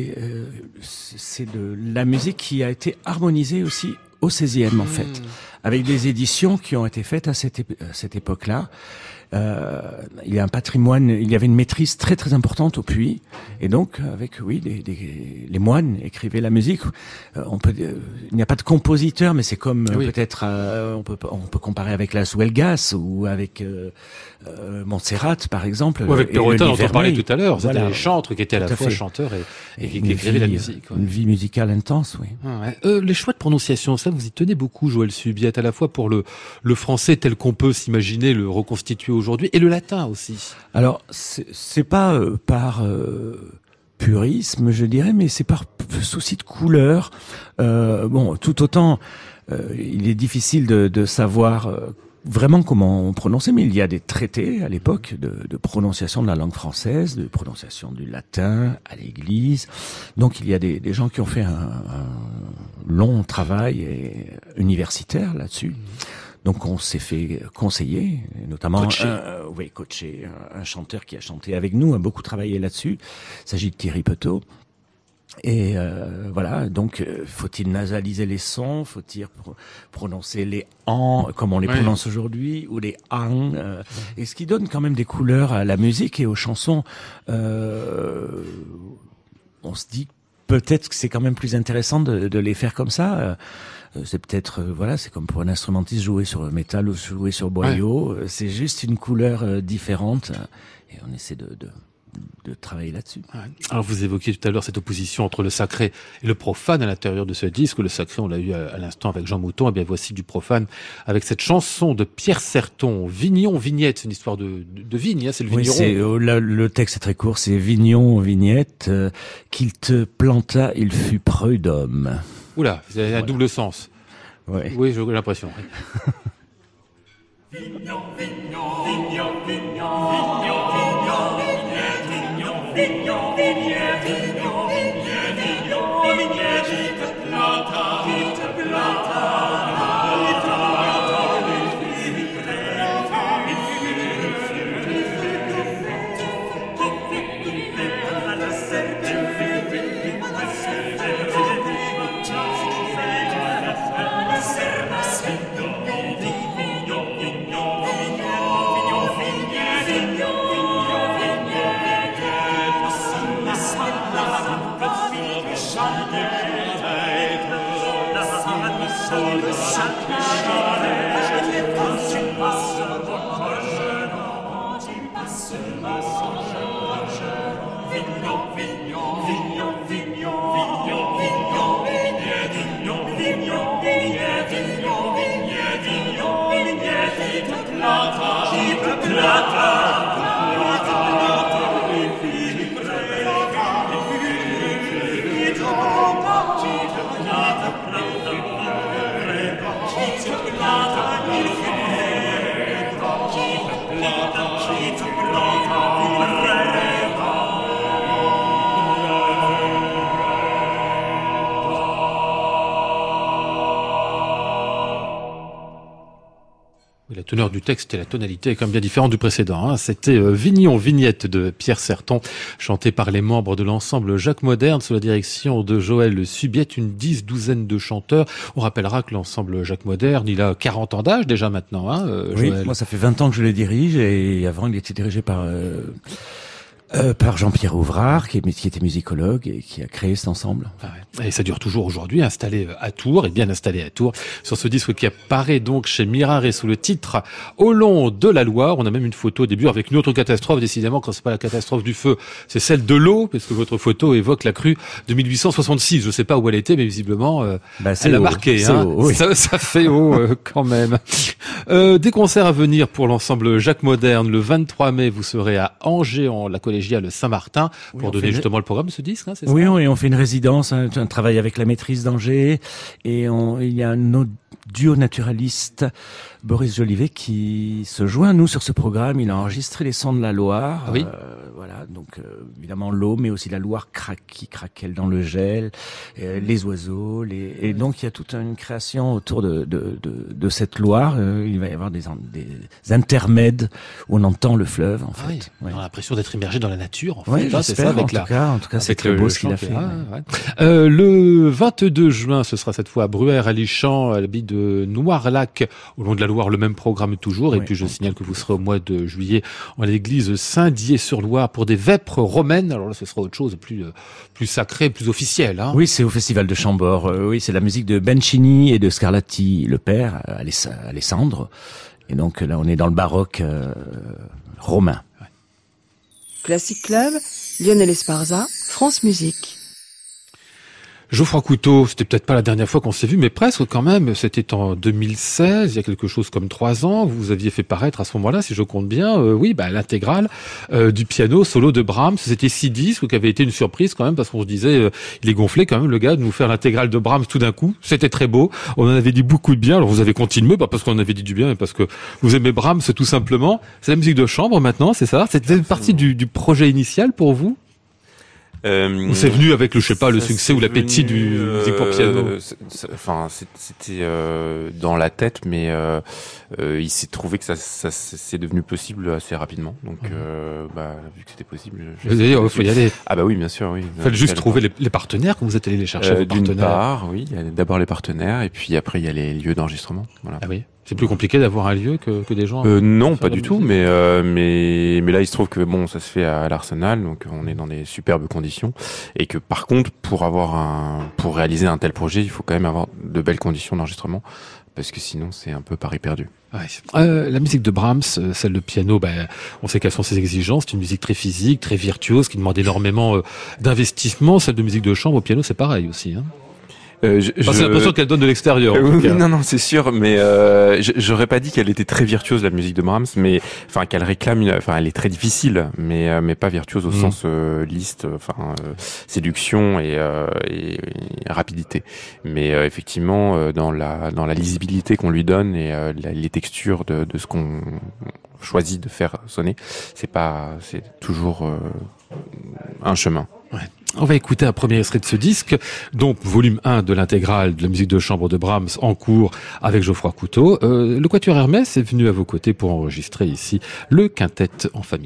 c'est de la musique qui a été harmonisée aussi au XVIe en fait, hmm. avec des éditions qui ont été faites à cette, à cette époque-là. Euh, il y a un patrimoine, il y avait une maîtrise très très importante au puits, et donc avec oui, des, des, les moines écrivaient la musique. Euh, on peut, euh, il n'y a pas de compositeur, mais c'est comme peut-être on peut on peut comparer avec la Souelgas ou avec Montserrat par exemple. Ou avec Perrotin dont on parlait tout à l'heure. C'était les chantres qui étaient à la fois chanteurs et, et, qui écrivaient la musique. Une vie musicale intense, oui. Ah les choix de prononciation, ça vous y tenez beaucoup, Joël Subiette, à la fois pour le le français tel qu'on peut s'imaginer le reconstituer aujourd'hui, et le latin aussi. Alors, c'est pas euh, par euh, purisme, je dirais, mais c'est par souci de couleur. Euh, bon, tout autant, il est difficile de, savoir vraiment comment prononcer, mais il y a des traités à l'époque de, prononciation de la langue française, de prononciation du latin à l'Église. Donc il y a des, gens qui ont fait un long travail universitaire là-dessus. Donc on s'est fait conseiller, notamment coacher. Un, euh, oui, coacher, un, chanteur qui a chanté avec nous, a beaucoup travaillé là-dessus. Il s'agit de Thierry Petot. Et euh, voilà, donc euh, faut-il nasaliser les sons, faut-il prononcer les en comme on les prononce aujourd'hui ou les ang, et ce qui donne quand même des couleurs à la musique et aux chansons? on se dit peut-être que c'est quand même plus intéressant de, de les faire comme ça. Euh, c'est peut-être euh, voilà, c'est comme pour un instrumentiste jouer sur le métal ou jouer sur boyau. Euh, C'est juste une couleur euh, différente et on essaie de, de, de travailler là-dessus. Ouais. Alors vous évoquiez tout à l'heure cette opposition entre le sacré et le profane à l'intérieur de ce disque. Le sacré, on l'a eu à, à l'instant avec Jean Mouton. Et bien voici du profane avec cette chanson de Pierre Serton, Vignon, Vignette. C'est une histoire de, de, de vigne, hein, c'est le Oui, vigneron. là, le texte est très court. C'est Vignon, vignette, euh, qu'il te planta, il fut prud'homme. Oula, c'est un Voilà. double sens. Ouais. Oui, j'ai l'impression. Teneur du texte et la tonalité est quand même bien différente du précédent. hein. C'était euh, Vignon, Vignette de Pierre Serton, chanté par les membres de l'ensemble Jacques Moderne sous la direction de Joël Subiette, une dix douzaine de chanteurs. On rappellera que l'ensemble Jacques Moderne, il a 40 ans d'âge déjà maintenant, hein, euh, Oui, Joël. moi ça fait 20 ans que je le dirige et avant il était dirigé par euh, euh, par Jean-Pierre Ouvrard qui, est, qui était musicologue et qui a créé cet ensemble. Et ça dure toujours aujourd'hui, installé euh, à Tours, et bien installé à Tours, sur ce disque qui apparaît donc chez Mirare sous le titre Au long de la Loire. On a même une photo au début avec une autre catastrophe, décidément, quand c'est pas la catastrophe du feu, c'est celle de l'eau, parce que votre photo évoque la crue de 1866. Je sais pas où elle était, mais visiblement, euh, Bah, elle a marqué. Hein. haut, oui. ça, ça fait haut euh, quand même. Euh, des concerts à venir pour l'ensemble Jacques Moderne. Le 23 mai, vous serez à Angers, en la collégiale Saint-Martin, Oui, pour on donner une- justement le programme de ce disque. Hein, ça Oui, oui, on fait une résidence, un, un travail avec la maîtrise d'Angers et on, il y a un autre duo naturaliste, Boris Jolivet, qui se joint à nous sur ce programme. Il a enregistré les sons de la Loire. Ah oui. Euh, voilà, donc euh, évidemment l'eau, mais aussi la Loire craque, qui craquelle dans le gel, euh, les oiseaux, les... et donc il y a toute une création autour de, de, de, de cette Loire. Euh, il va y avoir des, des intermèdes où on entend le fleuve, en Ah oui, fait. Ouais. on a l'impression d'être immergé dans la nature. En Ouais, fait, hein, c'est ça, avec en la, tout cas, en tout cas, c'est très beau ce qu'il a fait. ouais. ah, ouais. Euh, le 22 juin, ce sera cette fois à Bruère, à Lichamp, à l'habit de Noirlac, au long de la Loire, le même programme toujours. Et Ouais. puis je signale que vous serez au mois de juillet en l'église Saint-Dié-sur-Loire pour des vêpres romaines. Alors là, ce sera autre chose, plus euh, plus sacré, plus officiel. Hein. Oui, c'est au Festival de Chambord. Euh, oui, c'est la musique de Bencini et de Scarlatti, le père, euh, Aless- Alessandro. Et donc là, on est dans le baroque euh, romain. Classic Club, Lionel Esparza, France Musique. Geoffroy Couteau, c'était peut-être pas la dernière fois qu'on s'est vu, mais presque quand même. C'était en 2016, il y a quelque chose comme trois ans. Vous aviez fait paraître à ce moment-là, si je compte bien, euh, oui, bah, l'intégrale euh, du piano solo de Brahms. C'était six disques, qui avait été une surprise quand même, parce qu'on se disait, euh, il est gonflé quand même, le gars, de nous faire l'intégrale de Brahms tout d'un coup. C'était très beau. On en avait dit beaucoup de bien. Alors vous avez continué, pas parce qu'on en avait dit du bien, mais parce que vous aimez Brahms tout simplement. C'est la musique de chambre maintenant, c'est ça? C'était une partie du, du projet initial pour vous? Euh, c'est venu avec le, je sais pas, le succès ou l'appétit du musique pour piano euh, Enfin, c'était euh, dans la tête, mais euh, euh, il s'est trouvé que ça, ça c'est devenu possible assez rapidement. Donc, Mhm. euh, bah, vu que c'était possible, dit, oh, faut y aller. Ah bah oui, bien sûr, oui. Il fallait juste trouver les, les partenaires quand vous êtes allé les chercher. Euh, D'une part, oui, d'abord les partenaires, et puis après il y a les lieux d'enregistrement. Voilà. Ah oui. C'est plus compliqué d'avoir un lieu que, que des gens. Euh, non, pas du tout, mais euh, mais mais là il se trouve que bon, ça se fait à l'Arsenal, donc on est dans des superbes conditions, et que par contre pour avoir un pour réaliser un tel projet, il faut quand même avoir de belles conditions d'enregistrement, parce que sinon c'est un peu pari perdu. Ouais. Euh, la musique de Brahms, euh, celle de piano, ben, on sait quelles sont ses exigences. C'est une musique très physique, très virtuose, qui demande énormément euh, d'investissement. Celle de musique de chambre au piano, c'est pareil aussi. Hein. Euh, je- Enfin, je- C'est l'impression qu'elle donne de l'extérieur. Euh, oui, non, non, c'est sûr, mais euh, j'aurais pas dit qu'elle était très virtuose la musique de Brahms, mais enfin qu'elle réclame, une, enfin elle est très difficile, mais euh, mais pas virtuose au Mm. sens euh, liste, enfin euh, séduction et, euh, et, et rapidité. Mais euh, effectivement, euh, dans la dans la lisibilité qu'on lui donne et euh, la- les textures de, de ce qu'on choisit de faire sonner, c'est pas, c'est toujours euh, un chemin. On va écouter un premier extrait de ce disque, donc volume 1 de l'intégrale de la musique de chambre de Brahms en cours avec Geoffroy Couteau. Euh, le Quatuor Hermès est venu à vos côtés pour enregistrer ici le quintet en fa.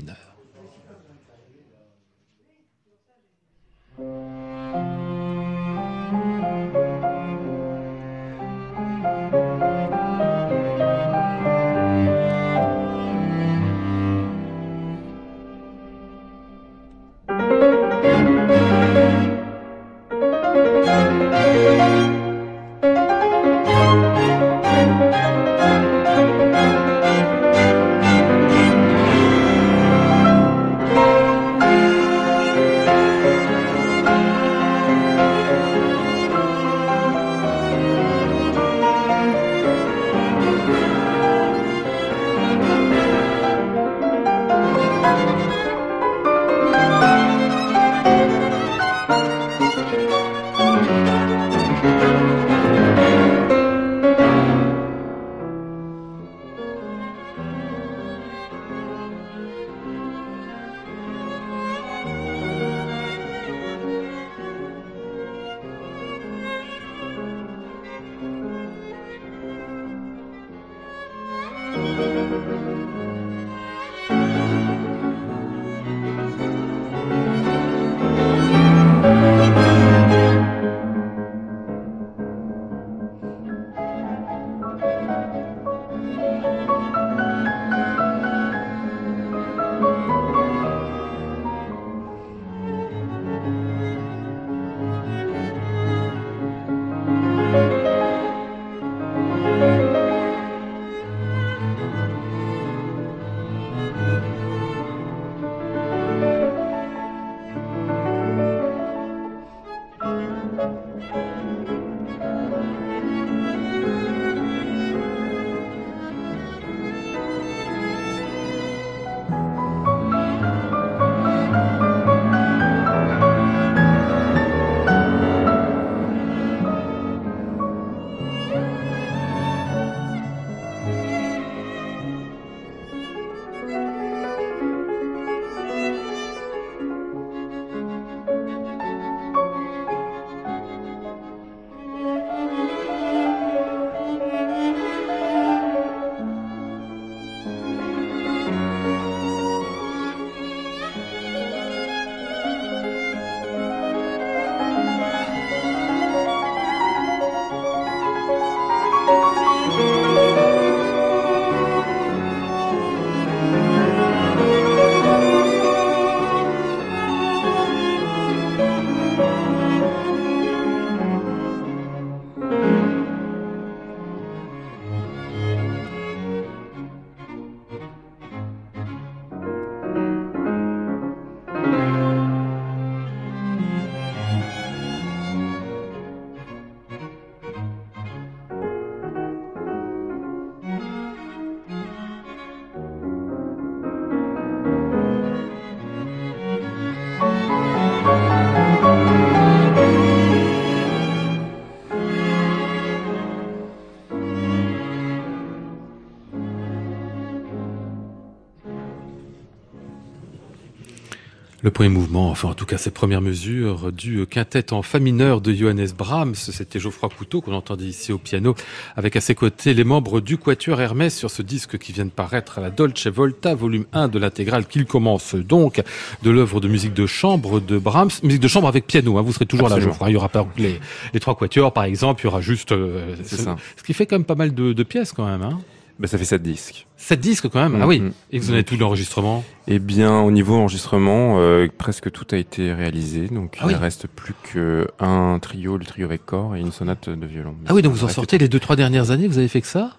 Premier mouvement, enfin en tout cas ses premières mesures du quintet en fa mineur de Johannes Brahms, c'était Geoffroy Couteau qu'on entendait ici au piano, avec à ses côtés les membres du Quatuor Hermès sur ce disque qui vient de paraître à la Dolce Volta, volume 1 de l'intégrale, qu'il commence donc de l'œuvre de musique de chambre de Brahms, musique de chambre avec piano, hein, vous serez toujours là Geoffroy, il y aura pas les, les trois quatuors par exemple, il y aura juste... Euh, ce, ça. ce qui fait quand même pas mal de, de pièces quand même. Hein. Ben, ça fait sept disques. Sept disques quand même Ah oui. Mm-hmm. Et vous en avez tout l'enregistrement Eh bien, au niveau enregistrement, euh, presque tout a été réalisé. Donc, ah il ne reste plus qu'un trio, le trio avec corps, et une sonate de violon. ah oui, donc vous en sortez les deux, trois dernières années, vous avez fait que ça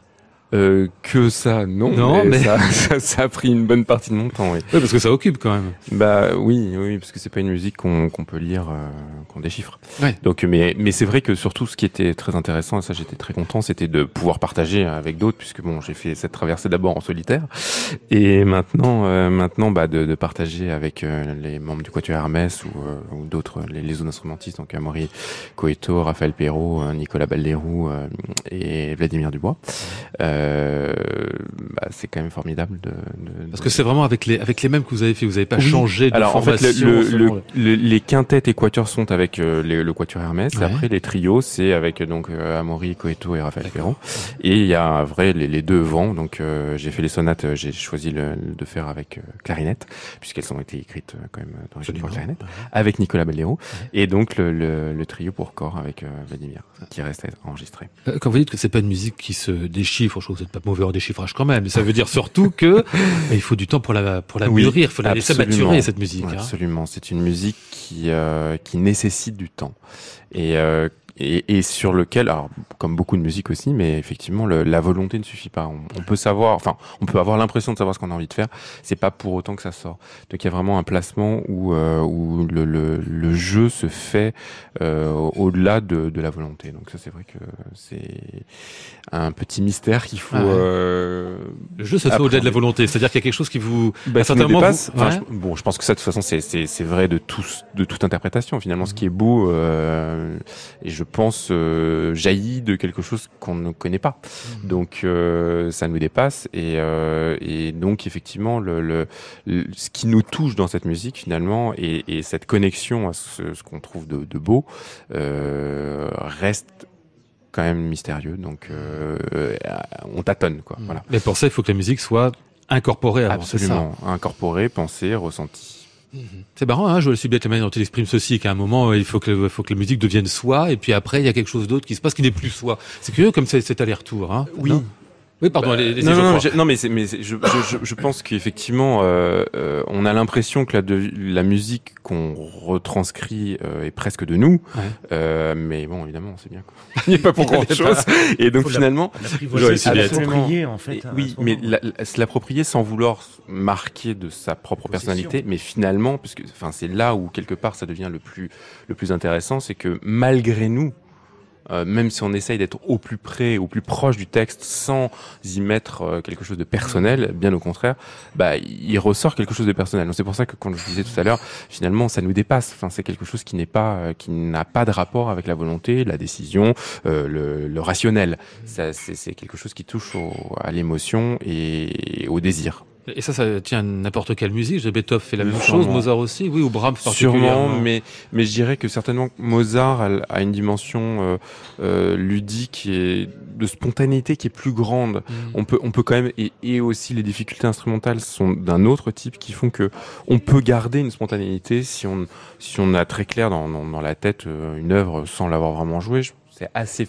euh, que ça, non. Non, mais, *laughs* Ça, ça, a pris une bonne partie de mon temps, oui. oui parce que ça occupe quand même. Bah oui, oui, parce que c'est pas une musique qu'on peut lire, euh, qu'on déchiffre. Ouais. Donc, mais mais c'est vrai que surtout ce qui était très intéressant, et ça j'étais très content, c'était de pouvoir partager avec d'autres, puisque bon, j'ai fait cette traversée d'abord en solitaire, et maintenant, euh, maintenant, bah de, de, partager avec euh, les membres du Quatuor Hermès ou, ou d'autres, les, les instrumentistes, donc Amaury Coeto, Raphaël Perrault, Nicolas Balderou et Vladimir Dubois. Euh, bah, c'est quand même formidable de, de parce que c'est vraiment avec les avec les mêmes que vous avez fait vous n'avez pas changé de alors formation, en fait le, le, les quintettes et quatuors sont avec euh, le quatuor Hermès. Ouais. après les trios c'est avec donc euh, Amaury Coeto et Raphaël Perron et il y a vrai les, les deux vents. Donc euh, j'ai fait les sonates j'ai choisi le, de faire avec clarinette puisqu'elles ont été écrites quand même dans les pour clarinette avec Nicolas Bellero et donc le, le, trio pour corps avec Vladimir qui reste enregistré. Quand vous dites que c'est pas une musique qui se déchiffre je vous n'êtes pas mauvais en déchiffrage quand même. Ça veut dire surtout que *laughs* il faut du temps pour la pour la oui, mûrir, il faut la laisser maturer cette musique. Hein. Absolument, c'est une musique qui euh, qui nécessite du temps et euh, et, et, sur lequel, alors comme beaucoup de musique aussi, mais effectivement le, la volonté ne suffit pas. On, on, peut savoir, enfin, on peut avoir l'impression de savoir ce qu'on a envie de faire. C'est pas pour autant que ça sort. Donc il y a vraiment un placement où euh, où le, le, le, jeu se fait euh, au-delà de, de, la volonté. Donc ça c'est vrai que c'est un petit mystère qu'il faut. Ah ouais. euh, le jeu se fait au-delà de la volonté, c'est-à-dire qu'il y a quelque chose qui vous, bah, ça dépasse. Vous... Enfin, ouais. je, bon, je pense que ça de toute façon c'est c'est vrai de tous de toute interprétation. Finalement, ce qui est beau euh, et je je pense, euh, jaillit de quelque chose qu'on ne connaît pas. Mmh. Donc euh, ça nous dépasse et, euh, et donc effectivement le, le, le, ce qui nous touche dans cette musique finalement et, et cette connexion à ce, ce qu'on trouve de, de beau euh, reste quand même mystérieux. Donc euh, on tâtonne quoi. Mmh. Voilà. Mais pour ça il faut que la musique soit incorporée avant. Absolument, incorporée, pensée, ressentie. C'est marrant, hein, je le suis bien la manière dont il exprime ceci, qu'à un moment, il faut que, faut que la musique devienne soi, et puis après, il y a quelque chose d'autre qui se passe qui n'est plus soi. C'est curieux comme cet aller-retour. Hein, oui. Non oui, pardon. Bah, les, les non, non, non, non, mais, mais je, je, je, pense qu'effectivement, euh, euh, on a l'impression que la, de, la musique qu'on retranscrit euh, est presque de nous, ouais. euh, mais bon, évidemment, c'est bien. Quoi. *laughs* Il n'y a pas pour grand chose. Et donc finalement, l'approprier en fait. oui, mais se l'approprier sans vouloir marquer de sa propre personnalité, mais finalement, puisque, enfin, c'est là où quelque part ça devient le plus le plus intéressant, c'est que malgré nous, euh, même si on essaye d'être au plus près, au plus proche du texte, sans y mettre euh, quelque chose de personnel, bien au contraire, bah, il ressort quelque chose de personnel. C'est pour ça que, quand je disais tout à l'heure, finalement, ça nous dépasse. Enfin, c'est quelque chose qui n'est pas, euh, qui n'a pas de rapport avec la volonté, la décision, euh, le, le, rationnel. C'est quelque chose qui touche au, à l'émotion et au désir. Et ça, ça tient à n'importe quelle musique. Beethoven fait la même Sûrement. chose, Mozart aussi, oui, ou Brahms particulièrement. Sûrement, mais mais je dirais que certainement Mozart a, une dimension euh, euh, ludique et de spontanéité qui est plus grande. Mm. On peut on peut quand même et, et aussi les difficultés instrumentales sont d'un autre type qui font que on peut garder une spontanéité si on si on a très clair dans dans, dans la tête euh, une œuvre sans l'avoir vraiment jouée. C'est assez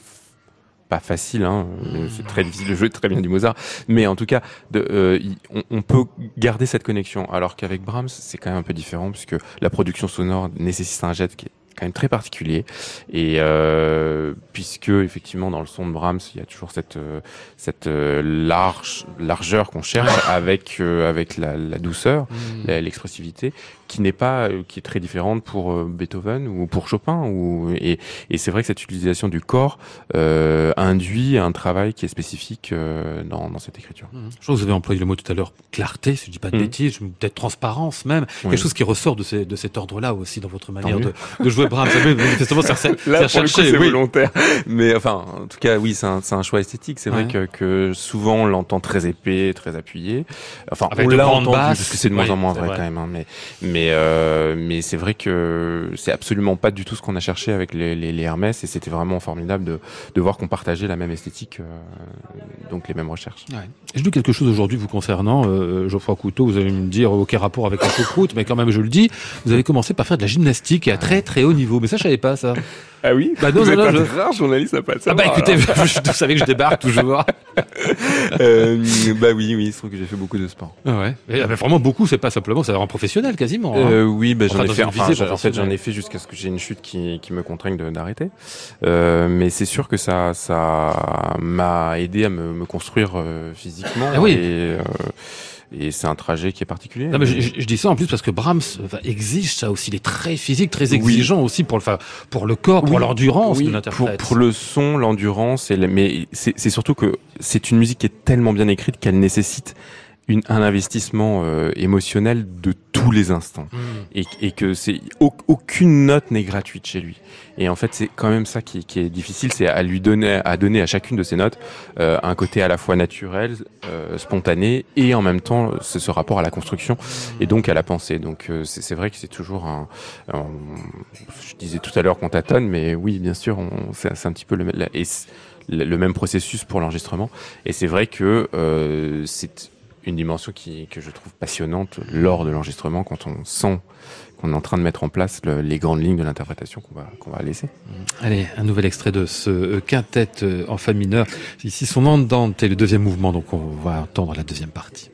pas facile, hein, c'est très difficile de jouer très bien du Mozart, mais en tout cas, de, euh, on, on, peut garder cette connexion, alors qu'avec Brahms, c'est quand même un peu différent, puisque la production sonore nécessite un jet qui est quand même très particulier. Et euh, puisque effectivement dans le son de Brahms il y a toujours cette euh, cette euh, large largeur qu'on cherche *laughs* avec euh, avec la, la douceur mmh. l'expressivité qui n'est pas euh, qui est très différente pour euh, Beethoven ou pour Chopin ou et, et c'est vrai que cette utilisation du corps euh, induit un travail qui est spécifique euh, dans, dans cette écriture. Mmh. Je crois que vous avez employé le mot tout à l'heure clarté, si je dis pas de mmh. bêtises, peut-être transparence même, oui. quelque chose qui ressort de, ces, de cet ordre-là aussi dans votre manière de, de, jouer Brahms. Manifestement, c'est *laughs* c'est oui. volontaire. Mais enfin, en tout cas, oui, c'est un, un choix esthétique. C'est Ouais. vrai que, que souvent on l'entend très épais, très appuyé. Enfin, Avec on l'a entendu parce que c'est de moins en moins vrai, vrai. quand même. hein. Mais mais euh, mais c'est vrai que c'est absolument pas du tout ce qu'on a cherché avec les, les, les Hermès et c'était vraiment formidable de de voir qu'on partageait la même esthétique, euh, donc les mêmes recherches. Ouais. Je dis quelque chose aujourd'hui vous concernant, euh, Geoffroy Couteau, vous allez me dire aucun rapport avec la choucroute, mais quand même je le dis, vous avez commencé par faire de la gymnastique et à très très haut niveau, mais ça je savais pas ça. Ah oui Bah non, Vous non, êtes non, un je- rare journaliste à pas le Ah bah savoir, écoutez, je, *laughs* vous savez que je débarque toujours. *laughs* Euh, bah oui, oui, il se trouve que j'ai fait beaucoup de sport. Ah ouais. Et, ah bah, vraiment beaucoup, c'est pas simplement, ça rend professionnel quasiment. Hein. Euh, oui, bah, j'en Enfin, ai fait. Enfin, visée en fait, j'en ai fait jusqu'à ce que j'ai une chute qui, qui me contraigne d'arrêter. Euh, mais c'est sûr que ça, ça m'a aidé à me, me construire euh, physiquement. Ah oui. Et, euh, et c'est un trajet qui est particulier. Non, mais je, je- je dis ça en plus parce que Brahms enfin, exige ça aussi. Il est très physique, très exigeant aussi pour le, pour le corps, pour l'endurance oui, de pour, l'interprète. pour le son, l'endurance, mais c'est c'est surtout que c'est une musique qui est tellement bien écrite qu'elle nécessite une, un investissement euh, émotionnel de tous les instants. Mm. et, et que c'est au- aucune note n'est gratuite chez lui. Et en fait, c'est quand même ça qui, qui est difficile, c'est à lui donner, à donner à chacune de ces notes euh, un côté à la fois naturel, euh, spontané, et en même temps ce, ce rapport à la construction et donc à la pensée. Donc euh, c'est c'est vrai que c'est toujours un, un- je disais tout à l'heure qu'on tâtonne, mais oui, bien sûr, on- c'est c'est un petit peu le, la- et c'est le le même processus pour l'enregistrement. Et c'est vrai que euh, c'est une dimension qui, que je trouve passionnante lors de l'enregistrement quand on sent qu'on est en train de mettre en place le- les grandes lignes de l'interprétation qu'on va, qu'on va laisser. Allez, un nouvel extrait de ce quintet euh, en fa mineur. Ici, son andante est le deuxième mouvement, donc on va entendre la deuxième partie.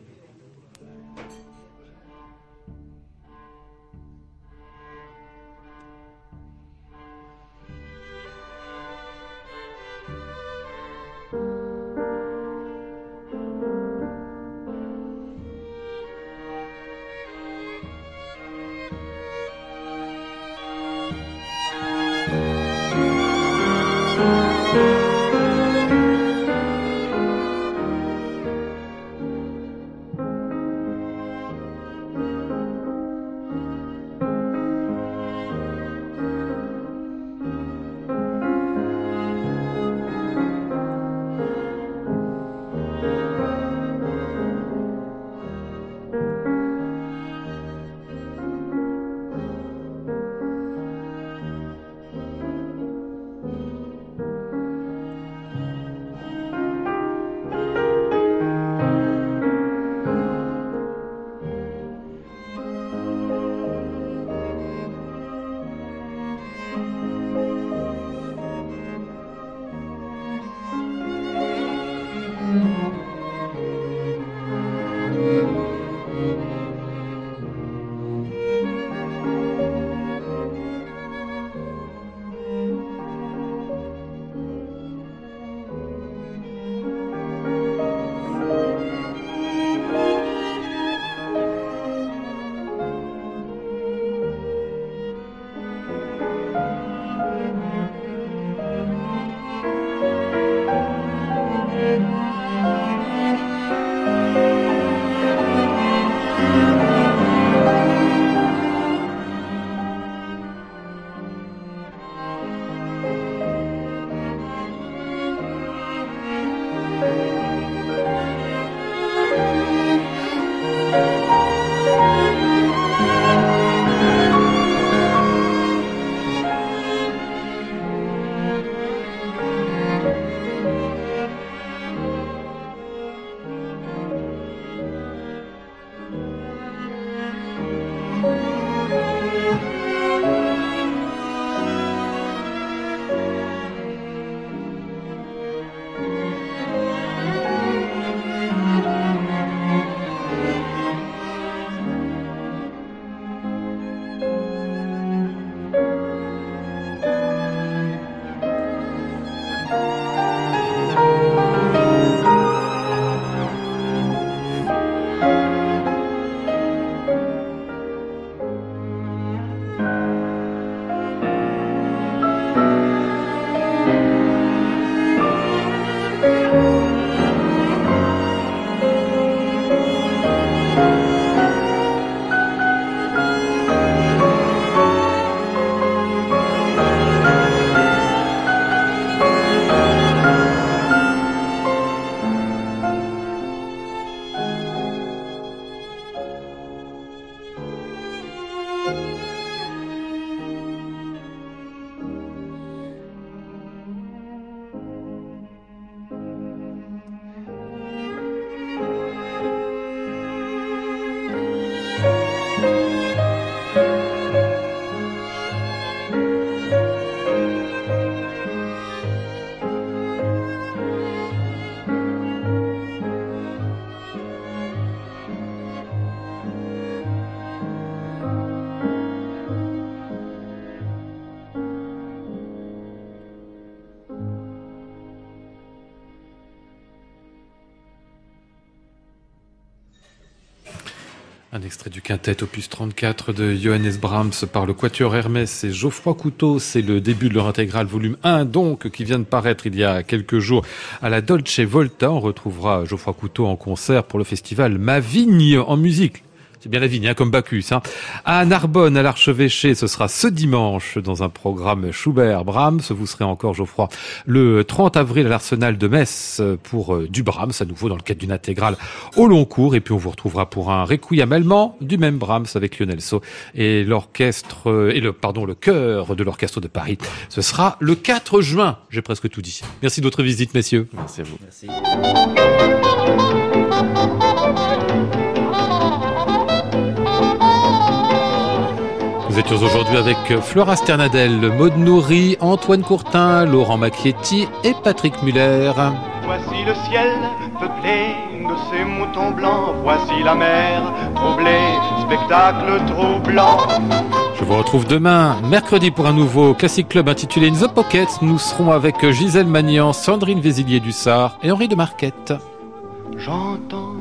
Un extrait du quintet opus 34 de Johannes Brahms par le Quatuor Hermès et Geoffroy Couteau. C'est le début de leur intégrale volume 1, donc, qui vient de paraître il y a quelques jours à la Dolce Volta. On retrouvera Geoffroy Couteau en concert pour le festival Ma Vigne en musique c'est bien la vigne, hein, comme Bacchus. Hein. À Narbonne, à l'archevêché, ce sera ce dimanche dans un programme Schubert-Brahms. Vous serez encore, Geoffroy, le 30 avril à l'Arsenal de Metz pour euh, du Brahms, à nouveau dans le cadre d'une intégrale au long cours. Et puis on vous retrouvera pour un requiem allemand du même Brahms avec Lionel So et l'orchestre euh, et le pardon le chœur de l'orchestre de Paris. Ce sera le 4 juin. J'ai presque tout dit. Merci de votre visite, messieurs. Merci à vous. Merci. Étions aujourd'hui avec Flora Sternadel, Maud Nourri, Antoine Courtin, Laurent Macchietti et Patrick Muller. Voici le ciel peuplé de ces moutons blancs. Voici la mer troublée, spectacle troublant. Je vous retrouve demain, mercredi, pour un nouveau Classic Club intitulé In the Pocket. Nous serons avec Gisèle Magnan, Sandrine Vézilier-Dussard et Henri de Marquette. J'entends